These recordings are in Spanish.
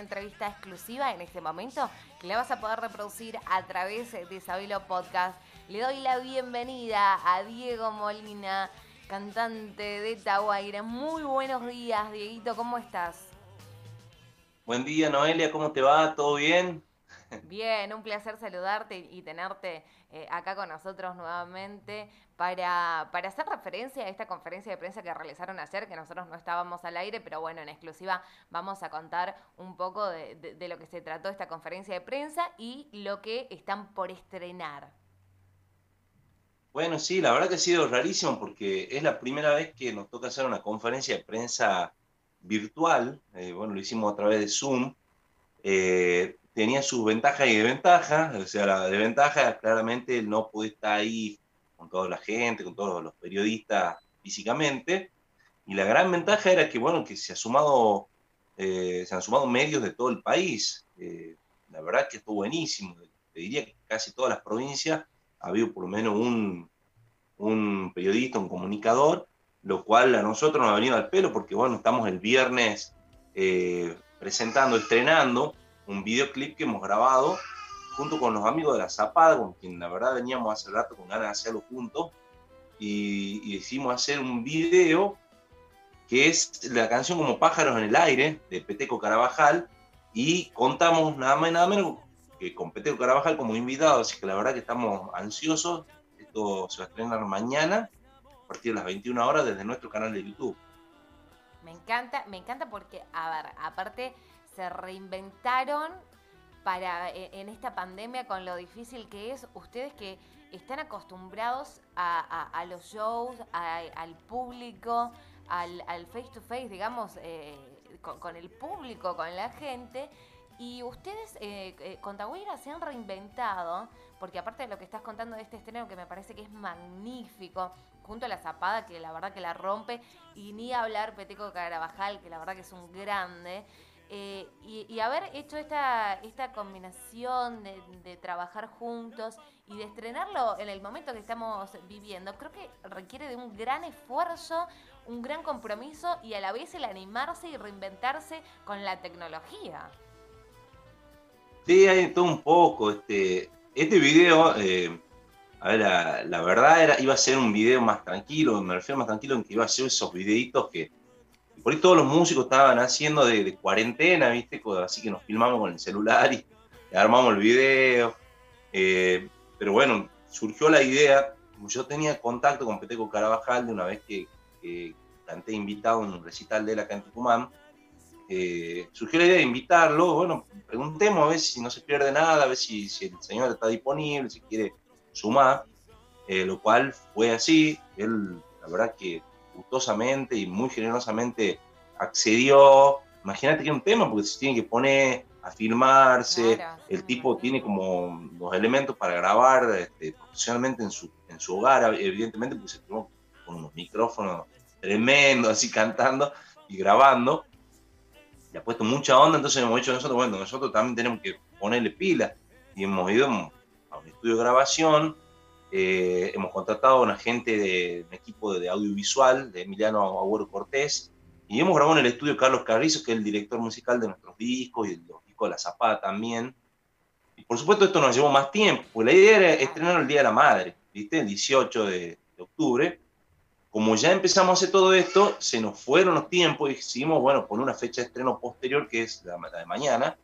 entrevista exclusiva en este momento que la vas a poder reproducir a través de Sabelo Podcast. Le doy la bienvenida a Diego Molina, cantante de Tahuaira. Muy buenos días, Dieguito, ¿cómo estás? Buen día, Noelia, ¿cómo te va? ¿Todo bien? Bien, un placer saludarte y tenerte eh, acá con nosotros nuevamente para, para hacer referencia a esta conferencia de prensa que realizaron ayer, que nosotros no estábamos al aire, pero bueno, en exclusiva vamos a contar un poco de, de lo que se trató esta conferencia de prensa y lo que están por estrenar. Bueno, sí, la verdad que ha sido rarísimo porque es la primera vez que nos toca hacer una conferencia de prensa virtual. Eh, bueno, lo hicimos a través de Zoom. Eh, tenía sus ventajas y desventajas. O sea, la desventaja claramente no puede estar ahí con toda la gente, con todos los periodistas físicamente. Y la gran ventaja era que, bueno, que se, ha sumado, eh, se han sumado medios de todo el país. la verdad que estuvo buenísimo. Te diría que casi todas las provincias ha habido por lo menos un, un periodista, un comunicador, lo cual a nosotros nos ha venido al pelo porque, bueno, estamos el viernes eh, presentando, estrenando un videoclip que hemos grabado junto con los amigos de La Zapada, con quien la verdad veníamos hace rato con ganas de hacerlo juntos, y, y decidimos hacer un video que es la canción como Pájaros en el Aire, de Peteco Carabajal, y contamos nada más y nada menos que con Peteco Carabajal como invitado, así que la verdad que estamos ansiosos, esto se va a estrenar mañana, a partir de las 21 horas desde nuestro canal de YouTube. Me encanta, me encanta porque, a ver, aparte se reinventaron para e, en esta pandemia con lo difícil que es, ustedes que están acostumbrados a, los shows, al público, al, face to face, digamos, eh, con, el público, con la gente. Y ustedes eh, eh, con se han reinventado, porque aparte de lo que estás contando de este estreno, que me parece que es magnífico, junto a la Zapada, que la verdad que la rompe, y ni hablar Peteco Carabajal, que la verdad que es un grande. Eh, y, haber hecho esta, esta combinación de, trabajar juntos y de estrenarlo en el momento que estamos viviendo, creo que requiere de un gran esfuerzo, un gran compromiso y a la vez el animarse y reinventarse con la tecnología. Sí, hay todo un poco. Este, este video, eh, a ver, la, verdad era, iba a ser un video más tranquilo, me refiero más tranquilo en que iba a ser esos videitos que por ahí todos los músicos estaban haciendo de, cuarentena, ¿viste? Así que nos filmamos con el celular y, armamos el video. Eh, pero bueno, surgió la idea, yo tenía contacto con Peteco Carabajal de una vez que, que canté invitado en un recital de la acá en Tucumán, eh, surgió la idea de invitarlo, bueno, preguntemos a ver si no se pierde nada, a ver si, el señor está disponible, si quiere sumar, eh, lo cual fue así, él la verdad que gustosamente y muy generosamente accedió, imagínate que es un tema porque se tiene que poner a filmarse, el tipo tiene como los elementos para grabar este, profesionalmente en su, en su hogar, evidentemente porque se filmó con unos micrófonos tremendos, así cantando y grabando, le ha puesto mucha onda, entonces hemos dicho nosotros, bueno, nosotros también tenemos que ponerle pila. Y hemos ido a un estudio de grabación, eh, hemos contratado a una gente de un equipo de, audiovisual, de Emiliano Agüero Cortés, y hemos grabado en el estudio Carlos Carrizo, que es el director musical de nuestros discos y de los discos de La Zapada también. Y por supuesto esto nos llevó más tiempo, pues la idea era estrenar el Día de la Madre, ¿viste? El 18 de, de octubre, como ya empezamos a hacer todo esto, se nos fueron los tiempos y decidimos, bueno, poner una fecha de estreno posterior, que es la, de mañana.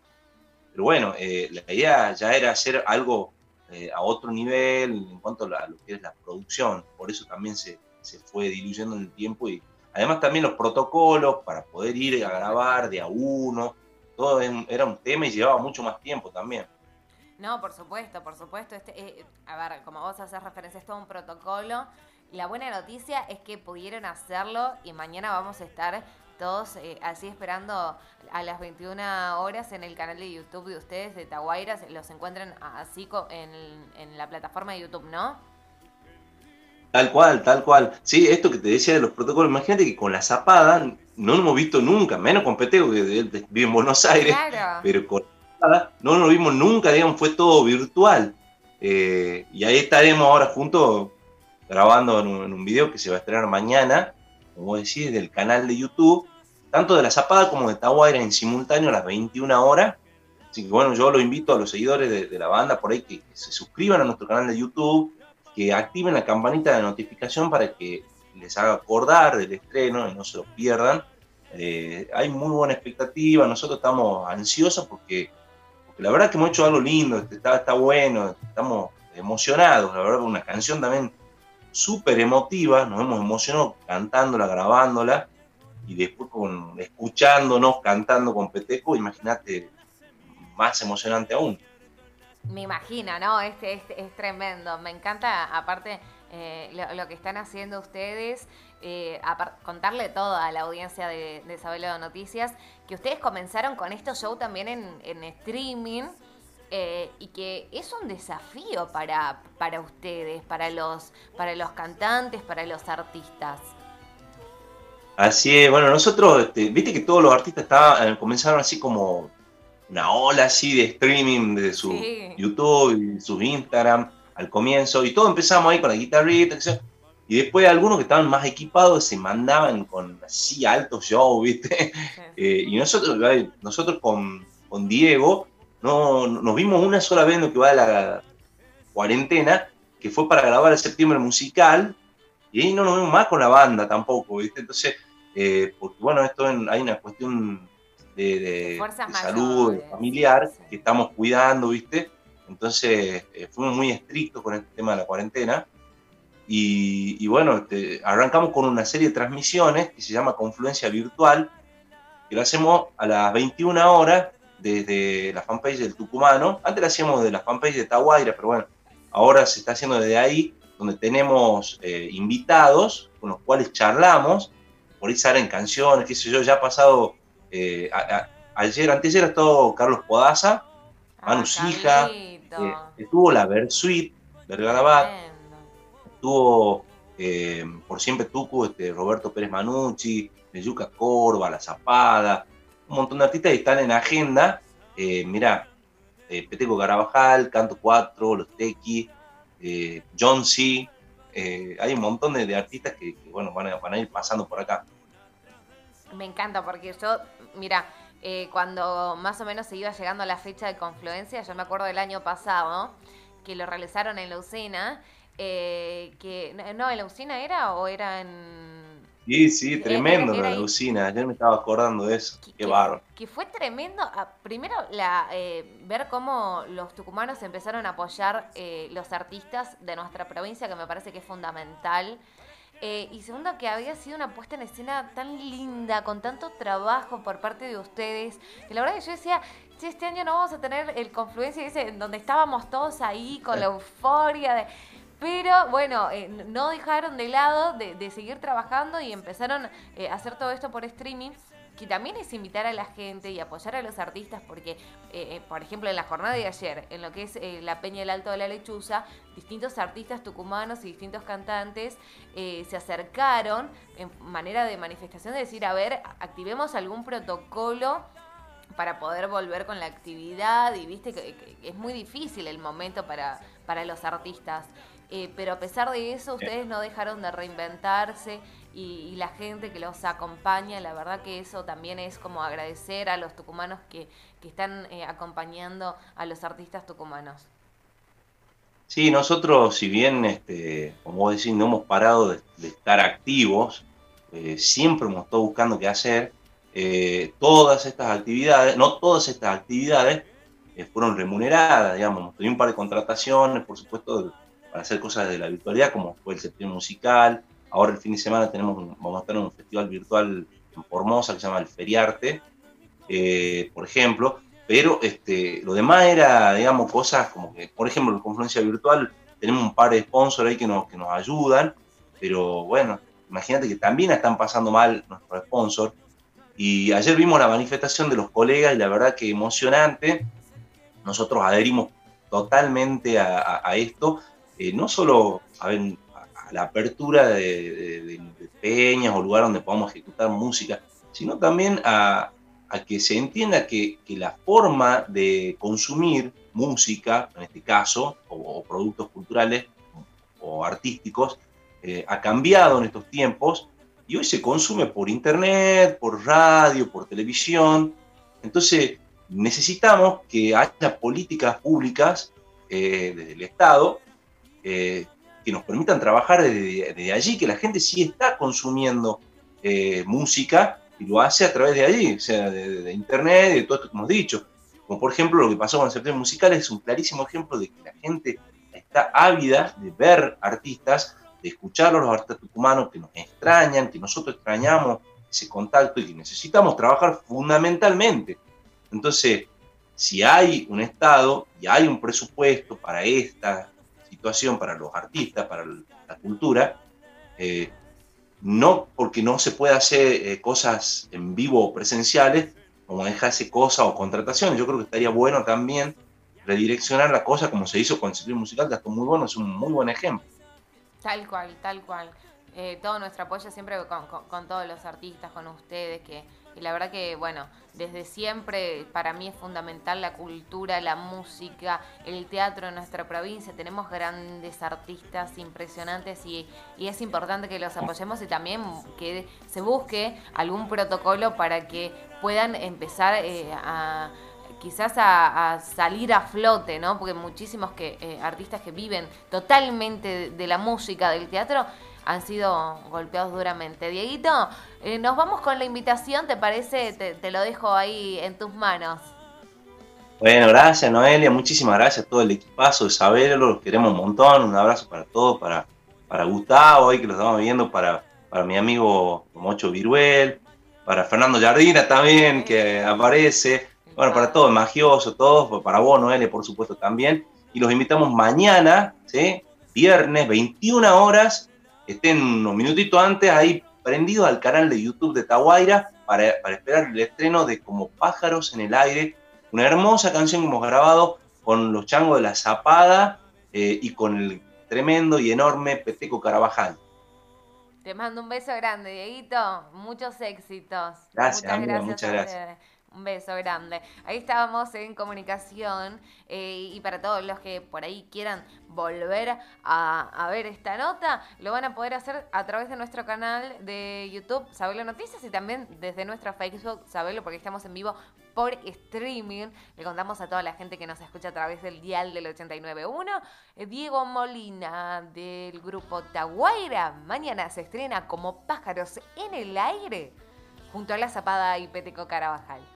Pero bueno, eh, la idea ya era hacer algo eh, a otro nivel en cuanto a, lo que es la producción. Por eso también se, se fue diluyendo en el tiempo y además también los protocolos para poder ir a grabar de a uno. Todo era un tema y llevaba mucho más tiempo también. No, por supuesto, por supuesto. Este, eh, a ver, como vos haces referencia, es todo un protocolo la buena noticia es que pudieron hacerlo y mañana vamos a estar todos eh, así esperando a las 21 horas en el canal de YouTube de ustedes, de Taguairas. Los encuentran así en, en la plataforma de YouTube, ¿no? Tal cual, tal cual. Sí, esto que te decía de los protocolos, imagínate que con la zapada no lo hemos visto nunca, menos con Peteo, que vive en Buenos Aires, pero con la zapada no lo vimos nunca, digamos, fue todo virtual. Eh, y ahí estaremos ahora juntos grabando en un, video que se va a estrenar mañana, como decís, del canal de YouTube, tanto de La Zapada como de Tahuayra en simultáneo a las 21 horas. Así que bueno, yo lo invito a los seguidores de, la banda por ahí que, se suscriban a nuestro canal de YouTube, que activen la campanita de notificación para que les haga acordar del estreno y no se lo pierdan. Eh, hay muy buena expectativa, nosotros estamos ansiosos porque, la verdad que hemos hecho algo lindo, este, está, está bueno, estamos emocionados, la verdad, una canción también súper emotiva, nos hemos emocionado cantándola, grabándola, y después con, escuchándonos, cantando con Peteco, imagínate, más emocionante aún. Me imagino, ¿no? Este, este es tremendo. Me encanta, aparte, eh, lo, que están haciendo ustedes, eh, contarle todo a la audiencia de, de de Noticias, que ustedes comenzaron con estos show también en, en streaming. Eh, y que es un desafío para, para ustedes, para los, para los cantantes, para los artistas. Así es, bueno, nosotros, este, viste que todos los artistas estaban, eh, comenzaron así como una ola así de streaming de su YouTube y su Instagram al comienzo, y todos empezamos ahí con la guitarrita, y después algunos que estaban más equipados se mandaban con así altos shows, ¿viste? Eh, y nosotros, nosotros con, con Diego no, nos vimos una sola vez en lo que va de la cuarentena, que fue para grabar el septiembre musical, y ahí no nos vimos más con la banda tampoco, ¿viste? Entonces, eh, porque bueno, esto hay una cuestión de, salud familiar que estamos cuidando, ¿viste? Entonces, eh, fuimos muy estrictos con este tema de la cuarentena. Y, bueno, este, arrancamos con una serie de transmisiones que se llama Confluencia Virtual, que lo hacemos a las 21 horas desde la fanpage del Tucumano. Antes la hacíamos de la fanpage de Tahuayra, pero bueno, ahora se está haciendo desde ahí, donde tenemos eh, invitados con los cuales charlamos, por ahí salen canciones, qué sé yo, ya ha pasado, eh, ayer, antes era todo Carlos Podaza, ah, Manu Sija, eh, estuvo la Versuit, Vergarabat, estuvo por siempre Tucu, este, Roberto Pérez Manucci, Yuca Corva, La Zapada, un montón de artistas que están en agenda. Eh, mirá, eh, Peteco Carabajal, Canto 4, Los Tequi, eh, John C. Eh, hay un montón de, artistas que, bueno, van a, ir pasando por acá. Me encanta porque yo, mira, cuando más o menos se iba llegando a la fecha de confluencia, yo me acuerdo del año pasado, que lo realizaron en la usina, que, no, ¿en la usina era o era en Sí, sí, tremendo la usina. Ayer me estaba acordando de eso. Qué bárbaro. Que fue tremendo. Ah, primero, la, eh, ver cómo los tucumanos empezaron a apoyar eh, los artistas de nuestra provincia, que me parece que es fundamental. Eh, y segundo, que había sido una puesta en escena tan linda, con tanto trabajo por parte de ustedes, que la verdad que yo decía, si este año no vamos a tener el confluencia ese, donde estábamos todos ahí con la euforia de pero bueno, eh, no dejaron de lado de, seguir trabajando y empezaron eh, a hacer todo esto por streaming que también es invitar a la gente y apoyar a los artistas, porque, eh, por ejemplo, en la jornada de ayer, en lo que es la Peña del Alto de la Lechuza, distintos artistas tucumanos y distintos cantantes se acercaron en manera de manifestación de decir, a ver, activemos algún protocolo para poder volver con la actividad y viste que, es muy difícil el momento para, para los artistas. Eh, pero a pesar de eso, ustedes no dejaron de reinventarse y, la gente que los acompaña, la verdad que eso también es como agradecer a los tucumanos que, están eh, acompañando a los artistas tucumanos. Sí, nosotros, si bien, este, como vos decís, no hemos parado de, estar activos, eh, siempre hemos estado buscando qué hacer. todas estas actividades, no todas estas actividades fueron remuneradas, digamos, tuvimos un par de contrataciones, por supuesto, para hacer cosas de la virtualidad, como fue el septiembre musical. Ahora el fin de semana tenemos, vamos a estar en un festival virtual en Formosa que se llama el Feriarte, eh, por ejemplo. Pero este, lo demás era, digamos, cosas como que, por ejemplo, en Confluencia Virtual tenemos un par de sponsors ahí que nos, que nos ayudan, pero bueno, imagínate que también están pasando mal nuestros sponsors. Y ayer vimos la manifestación de los colegas y la verdad que emocionante. Nosotros adherimos totalmente a, esto eh, no solo a, la apertura de, peñas o lugares donde podamos ejecutar música, sino también a, que se entienda que, la forma de consumir música, en este caso, o, productos culturales o artísticos, eh, ha cambiado en estos tiempos y hoy se consume por internet, por radio, por televisión. Entonces necesitamos que haya políticas públicas eh, desde el Estado eh, que nos permitan trabajar desde, allí, que la gente sí está consumiendo eh, música y lo hace a través de allí, o sea, de, internet y de todo esto que hemos dicho. Como por ejemplo lo que pasó con el sector musical es un clarísimo ejemplo de que la gente está ávida de ver artistas, de escuchar a los artistas tucumanos que nos extrañan, que nosotros extrañamos ese contacto y que necesitamos trabajar fundamentalmente. Entonces, si hay un Estado y hay un presupuesto para esta situación, para los artistas, para la cultura, eh, no porque no se pueda hacer eh, cosas en vivo o presenciales, como dejarse cosas o contrataciones. Yo creo que estaría bueno también redireccionar la cosa como se hizo con el ciclo musical, que es muy bueno, es un muy buen ejemplo. Tal cual, tal cual. Eh, todo nuestro apoyo siempre con, todos los artistas, con ustedes, que y la verdad que, bueno, desde siempre para mí es fundamental la cultura, la música, el teatro en nuestra provincia. Tenemos grandes artistas impresionantes y, es importante que los apoyemos y también que se busque algún protocolo para que puedan empezar eh, a quizás a, salir a flote, ¿no? Porque muchísimos que, eh, artistas que viven totalmente de la música, del teatro, han sido golpeados duramente. Dieguito, eh, nos vamos con la invitación, ¿te parece? Te, lo dejo ahí en tus manos. Bueno, gracias Noelia, muchísimas gracias a todo el equipazo de saberlo, los queremos un montón, un abrazo para todos, para, para Gustavo, hoy que lo estamos viendo, para, para mi amigo Mocho Viruel, para Fernando Jardina también, que aparece, bueno, para todos, magioso, todos, para vos Noelia, por supuesto también, y los invitamos mañana, ¿sí? viernes, 21 horas, estén unos minutitos antes ahí prendidos al canal de YouTube de Tahuayra para, esperar el estreno de Como pájaros en el aire, una hermosa canción que hemos grabado con los changos de la Zapada eh, y con el tremendo y enorme Peteco Carabajal. Te mando un beso grande, Dieguito. Muchos éxitos. Gracias, muchas gracias. Un beso grande. Ahí estábamos en comunicación eh, y para todos los que por ahí quieran volver a, ver esta nota, lo van a poder hacer a través de nuestro canal de YouTube, Sabelo Noticias, y también desde nuestro Facebook, Sabelo, porque estamos en vivo por streaming. Le contamos a toda la gente que nos escucha a través del dial del 89.1. Eh, Diego Molina del grupo Taguaira. Mañana se estrena como pájaros en el aire junto a la Zapada y Peteco Carabajal.